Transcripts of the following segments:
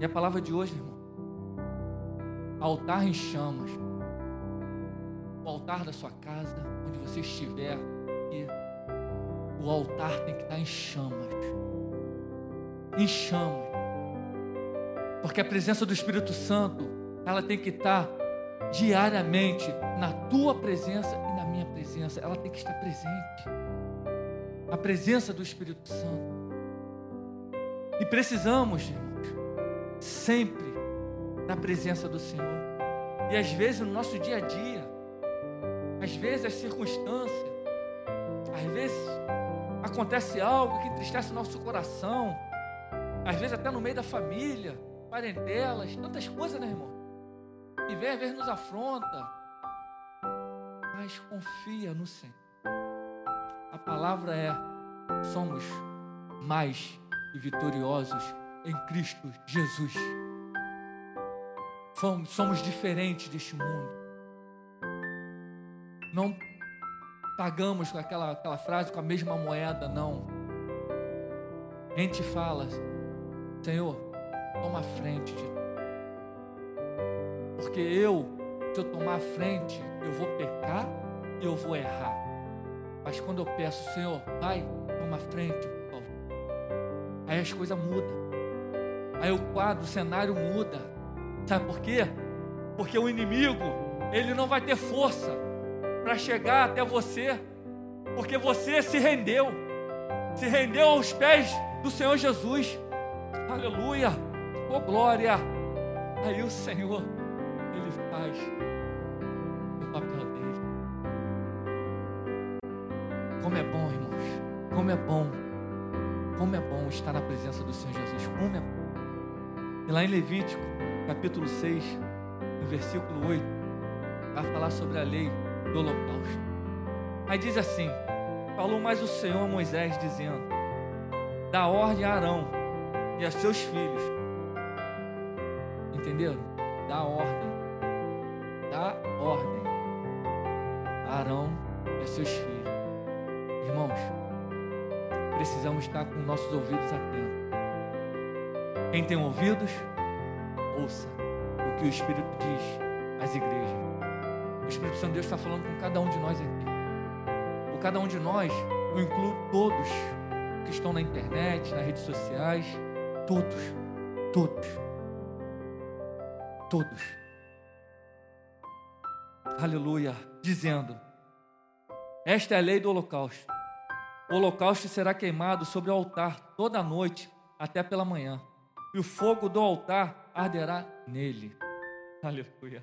E a palavra de hoje, irmão, altar em chamas. O altar da sua casa, onde você estiver, o altar tem que estar em chamas. Em chamas. Porque a presença do Espírito Santo, ela tem que estar diariamente na tua presença e na minha presença. Ela tem que estar presente. A presença do Espírito Santo. E precisamos, irmãos, sempre na presença do Senhor. E às vezes no nosso dia a dia, às vezes as circunstâncias, às vezes acontece algo que entristece o nosso coração, às vezes até no meio da família, parentelas, tantas coisas, né, irmão? E vem às vezes nos afronta, mas confia no Senhor. A palavra é: somos mais e vitoriosos em Cristo Jesus. Somos diferentes deste mundo. Não pagamos com aquela, aquela frase com a mesma moeda, não. A gente fala, Senhor, toma a frente de Porque eu, se eu tomar a frente, eu vou pecar e eu vou errar. Mas quando eu peço, Senhor, Pai, toma a frente, por favor. Aí as coisas mudam. Aí o quadro, o cenário muda. Sabe por quê? Porque o inimigo, ele não vai ter força para chegar até você, porque você se rendeu, se rendeu aos pés do Senhor Jesus. Aleluia! Oh glória! Aí o Senhor, ele faz o papel dele. Como é bom, irmãos. Como é bom. Como é bom estar na presença do Senhor Jesus. Como é bom. E lá em Levítico, capítulo 6, no versículo 8, vai falar sobre a lei do holocausto. Aí diz assim: Falou mais o Senhor a Moisés, dizendo: Dá ordem a Arão e a seus filhos. Entenderam? Dá ordem. Dá ordem a Arão e a seus filhos. Irmãos, precisamos estar com nossos ouvidos atentos. Quem tem ouvidos, ouça o que o Espírito diz às igrejas. O Espírito Santo de Deus está falando com cada um de nós aqui. Com cada um de nós, eu incluo todos que estão na internet, nas redes sociais, todos, todos, todos. Aleluia, dizendo: Esta é a lei do holocausto. O holocausto será queimado sobre o altar toda a noite até pela manhã, e o fogo do altar arderá nele. Aleluia.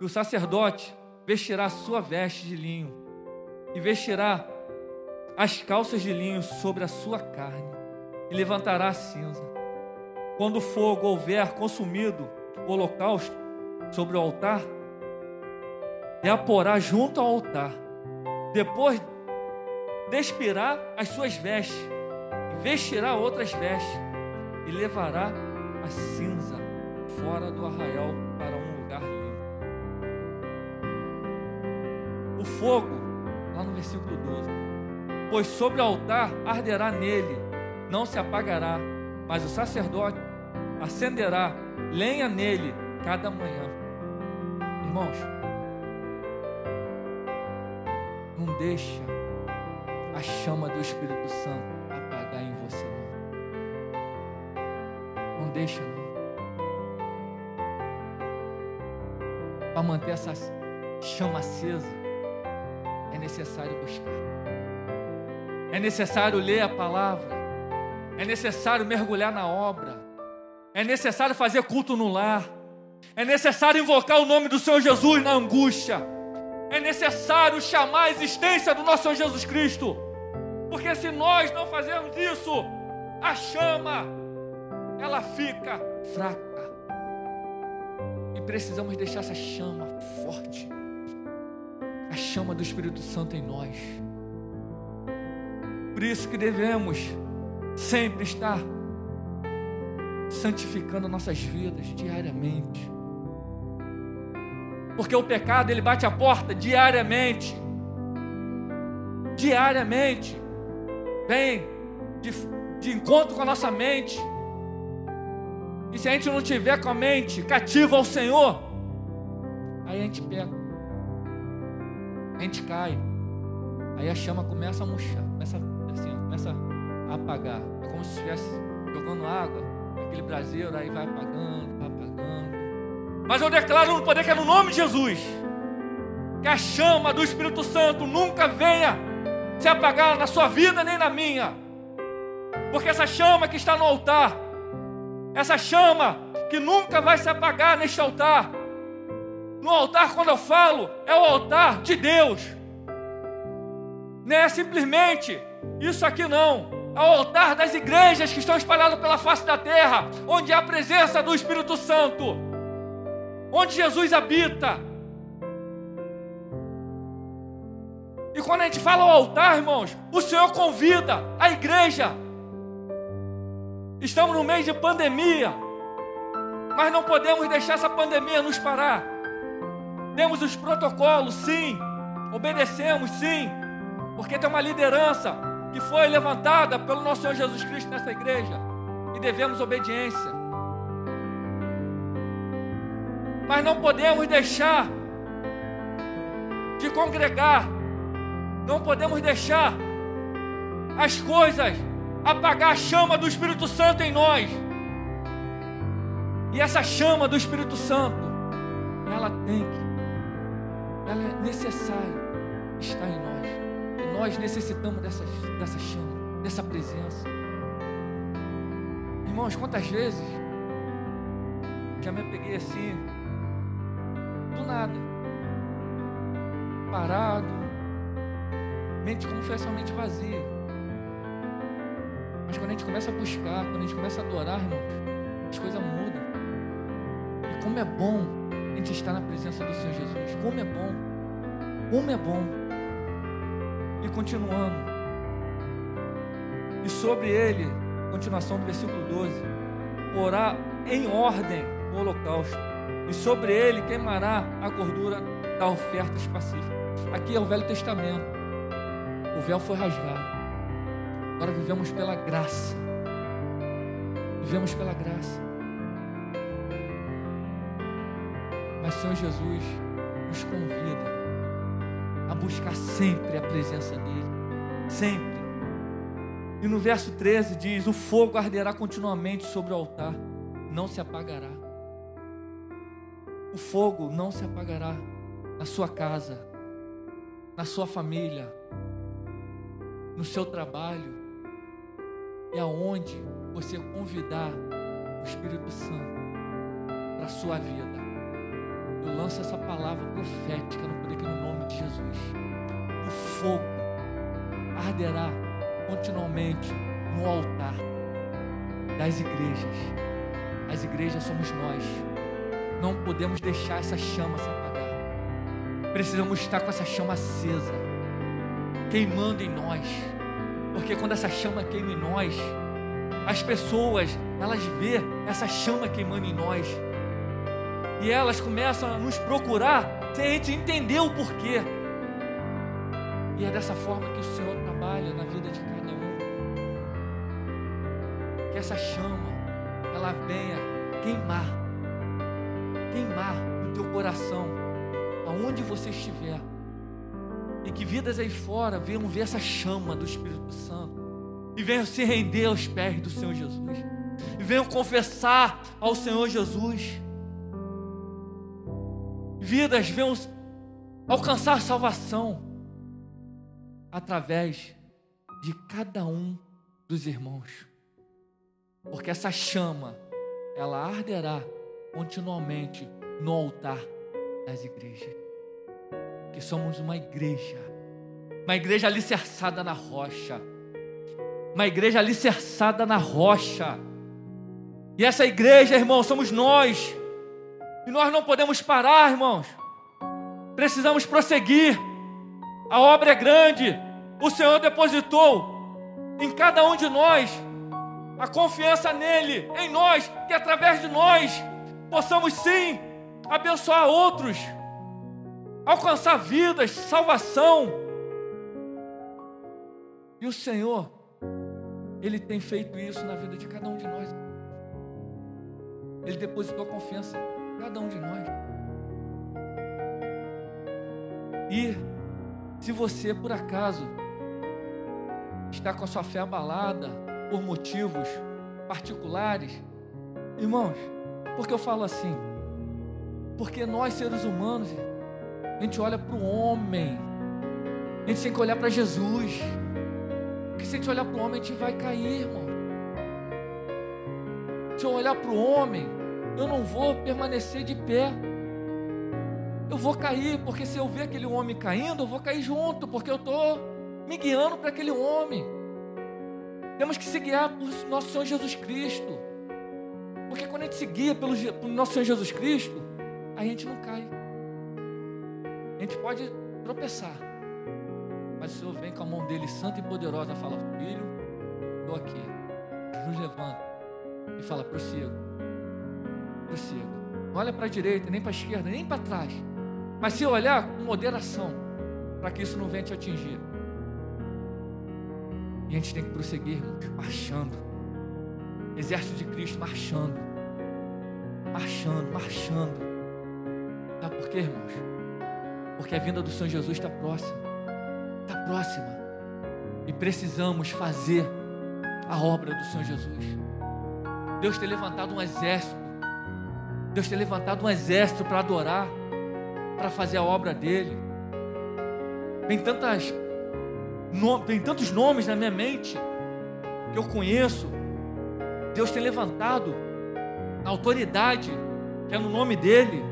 E o sacerdote vestirá sua veste de linho e vestirá as calças de linho sobre a sua carne e levantará a cinza. Quando o fogo houver consumido o holocausto sobre o altar, e a porá junto ao altar. Depois despirá as suas vestes, vestirá outras vestes, e levará a cinza fora do arraial para um lugar limpo. O fogo, lá no versículo 12: Pois sobre o altar arderá nele, não se apagará, mas o sacerdote acenderá lenha nele cada manhã. Irmãos, não deixa a chama do Espírito Santo deixa, não. Para manter essa chama acesa, é necessário buscar. É necessário ler a palavra. É necessário mergulhar na obra. É necessário fazer culto no lar. É necessário invocar o nome do Senhor Jesus na angústia. É necessário chamar a existência do nosso Senhor Jesus Cristo. Porque se nós não fazermos isso, a chama ela fica fraca. E precisamos deixar essa chama forte. A chama do Espírito Santo em nós. Por isso que devemos sempre estar santificando nossas vidas diariamente. Porque o pecado ele bate a porta diariamente. Diariamente. Vem de, de encontro com a nossa mente. E se a gente não tiver com a mente cativa ao Senhor, aí a gente pega. A gente cai. Aí a chama começa a murchar, começa, assim, começa a apagar. É como se estivesse jogando água, aquele braseiro, aí vai apagando, vai apagando. Mas eu declaro no poder que é no nome de Jesus, que a chama do Espírito Santo nunca venha se apagar na sua vida nem na minha. Porque essa chama que está no altar, essa chama que nunca vai se apagar neste altar. No altar, quando eu falo, é o altar de Deus. Não é simplesmente isso aqui, não. É o altar das igrejas que estão espalhadas pela face da terra, onde há a presença do Espírito Santo, onde Jesus habita. E quando a gente fala o altar, irmãos, o Senhor convida a igreja Estamos no mês de pandemia, mas não podemos deixar essa pandemia nos parar. Temos os protocolos, sim, obedecemos, sim, porque tem uma liderança que foi levantada pelo nosso Senhor Jesus Cristo nessa igreja e devemos obediência. Mas não podemos deixar de congregar, não podemos deixar as coisas apagar a chama do Espírito Santo em nós. E essa chama do Espírito Santo, ela tem que, ela é necessária estar em nós. E nós necessitamos dessa, dessa chama, dessa presença. Irmãos, quantas vezes já me peguei assim, do nada, parado, mente confessionalmente vazia. Mas quando a gente começa a buscar, quando a gente começa a adorar, irmãos, as coisas mudam. E como é bom a gente estar na presença do Senhor Jesus. Como é bom. Como é bom. E continuando. E sobre ele, continuação do versículo 12: porá em ordem o holocausto, e sobre ele queimará a gordura da oferta pacífica. Aqui é o Velho Testamento. O véu foi rasgado. Agora vivemos pela graça. Vivemos pela graça. Mas Senhor Jesus nos convida a buscar sempre a presença dEle. Sempre. E no verso 13 diz: O fogo arderá continuamente sobre o altar, não se apagará. O fogo não se apagará na sua casa, na sua família, no seu trabalho, e aonde você convidar o Espírito Santo para a sua vida. Eu lanço essa palavra profética no poder que no nome de Jesus. O fogo arderá continuamente no altar das igrejas. As igrejas somos nós. Não podemos deixar essa chama se apagar. Precisamos estar com essa chama acesa, queimando em nós porque quando essa chama queima em nós, as pessoas, elas vê essa chama queimando em nós. E elas começam a nos procurar sem a gente entender o porquê. E é dessa forma que o Senhor trabalha na vida de cada um. Que essa chama, ela venha queimar. Queimar no teu coração, aonde você estiver e que vidas aí fora venham ver essa chama do Espírito Santo. E venham se render aos pés do Senhor Jesus. E venham confessar ao Senhor Jesus. Vidas venham alcançar salvação através de cada um dos irmãos. Porque essa chama, ela arderá continuamente no altar das igrejas que somos uma igreja, uma igreja alicerçada na rocha, uma igreja alicerçada na rocha. E essa igreja, irmão, somos nós. E nós não podemos parar, irmãos. Precisamos prosseguir. A obra é grande. O Senhor depositou em cada um de nós a confiança nele, em nós, que através de nós possamos sim abençoar outros alcançar vidas, salvação. E o Senhor, Ele tem feito isso na vida de cada um de nós. Ele depositou confiança em cada um de nós. E se você, por acaso, está com a sua fé abalada por motivos particulares, irmãos, porque eu falo assim? Porque nós, seres humanos, a gente olha para o homem, a gente tem que olhar para Jesus. Porque se a gente olhar para o homem, a gente vai cair, irmão. Se eu olhar para o homem, eu não vou permanecer de pé. Eu vou cair, porque se eu ver aquele homem caindo, eu vou cair junto, porque eu estou me guiando para aquele homem. Temos que se guiar por nosso Senhor Jesus Cristo. Porque quando a gente se guia pelo, pelo nosso Senhor Jesus Cristo, a gente não cai. A gente pode tropeçar. Mas o Senhor vem com a mão dele santa e poderosa e fala: Filho, estou aqui. Nos levanta e fala: prossiga. Prossiga. Não olha para a direita, nem para a esquerda, nem para trás. Mas se olhar com moderação, para que isso não venha te atingir. E a gente tem que prosseguir, irmãos, marchando. Exército de Cristo marchando. Marchando, marchando. Sabe por quê, irmãos? Porque a vinda do Senhor Jesus está próxima. Está próxima. E precisamos fazer a obra do Senhor Jesus. Deus tem levantado um exército. Deus tem levantado um exército para adorar, para fazer a obra dele. Tem tantas tem tantos nomes na minha mente que eu conheço. Deus tem levantado a autoridade que é no nome dele.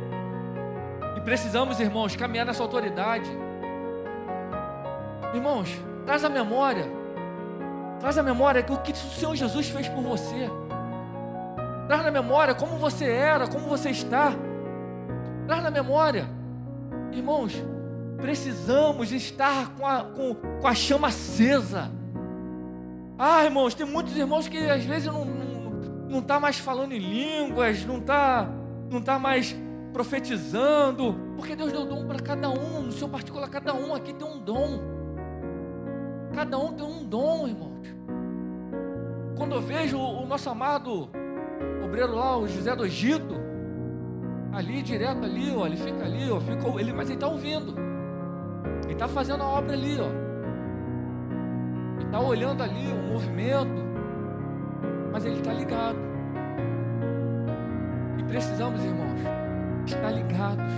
E precisamos, irmãos, caminhar nessa autoridade. Irmãos, traz a memória. Traz a memória o que o Senhor Jesus fez por você. Traz na memória como você era, como você está. Traz na memória. Irmãos, precisamos estar com a, com, com a chama acesa. Ah, irmãos, tem muitos irmãos que às vezes não não está mais falando em línguas, não está não tá mais profetizando, porque Deus deu dom para cada um, no seu particular, cada um aqui tem um dom. Cada um tem um dom, irmãos. Quando eu vejo o nosso amado obreiro lá, o José do Egito, ali direto ali, ó, ele fica ali, ó, fica, ele, mas ele está ouvindo. Ele está fazendo a obra ali, ó. Ele está olhando ali o movimento, mas ele está ligado. E precisamos, irmãos, estar ligados.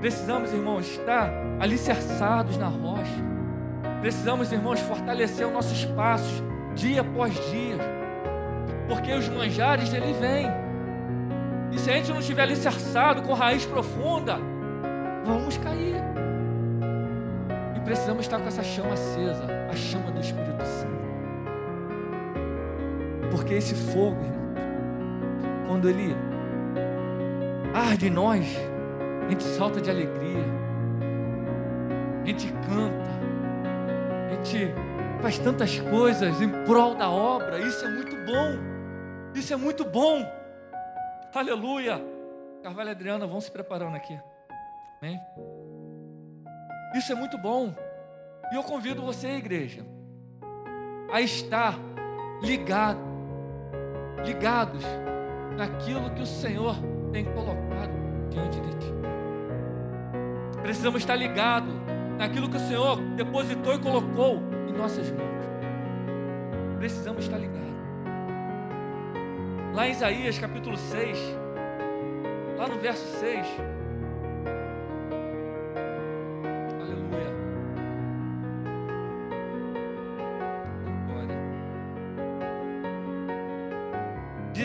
Precisamos, irmãos, estar alicerçados na rocha. Precisamos, irmãos, fortalecer os nossos passos dia após dia. Porque os manjares dele vêm. E se a gente não estiver alicerçado com raiz profunda, vamos cair precisamos estar com essa chama acesa, a chama do Espírito Santo. Porque esse fogo, irmão, quando ele arde em nós, a gente salta de alegria, a gente canta, a gente faz tantas coisas em prol da obra, isso é muito bom, isso é muito bom, aleluia. Carvalho e Adriana, vão se preparando aqui, amém? Isso é muito bom. E eu convido você, igreja, a estar ligado, ligados naquilo que o Senhor tem colocado diante de ti. Precisamos estar ligados naquilo que o Senhor depositou e colocou em nossas mãos. Precisamos estar ligados. Lá em Isaías capítulo 6, lá no verso 6,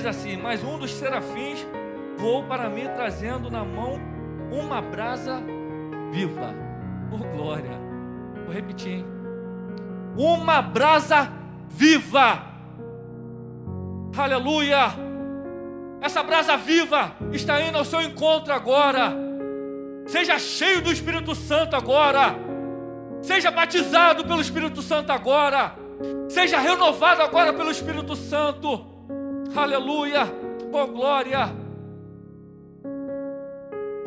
assim: Mas um dos serafins voou para mim, trazendo na mão uma brasa viva. Por glória. Vou repetir. Hein? Uma brasa viva. Aleluia. Essa brasa viva está indo ao seu encontro agora. Seja cheio do Espírito Santo agora. Seja batizado pelo Espírito Santo agora. Seja renovado agora pelo Espírito Santo. Aleluia! Oh glória!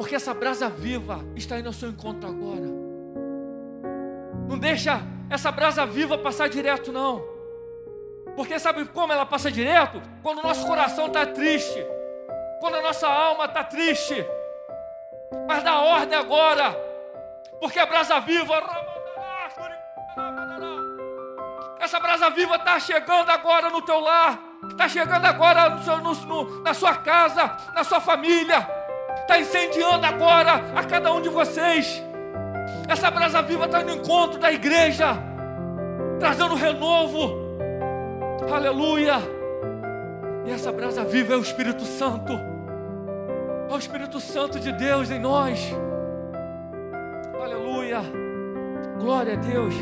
Porque essa brasa viva está indo ao seu encontro agora. Não deixa essa brasa viva passar direto, não. Porque sabe como ela passa direto? Quando o nosso coração está triste. quando a nossa alma está triste. Mas dá ordem agora, porque a brasa viva. Essa brasa viva está chegando agora no teu lar, está chegando agora no seu, no, no, na sua casa, na sua família, está incendiando agora a cada um de vocês. Essa brasa viva está no encontro da igreja, trazendo renovo. Aleluia. E essa brasa viva é o Espírito Santo. É o Espírito Santo de Deus em nós. Aleluia. Glória a Deus.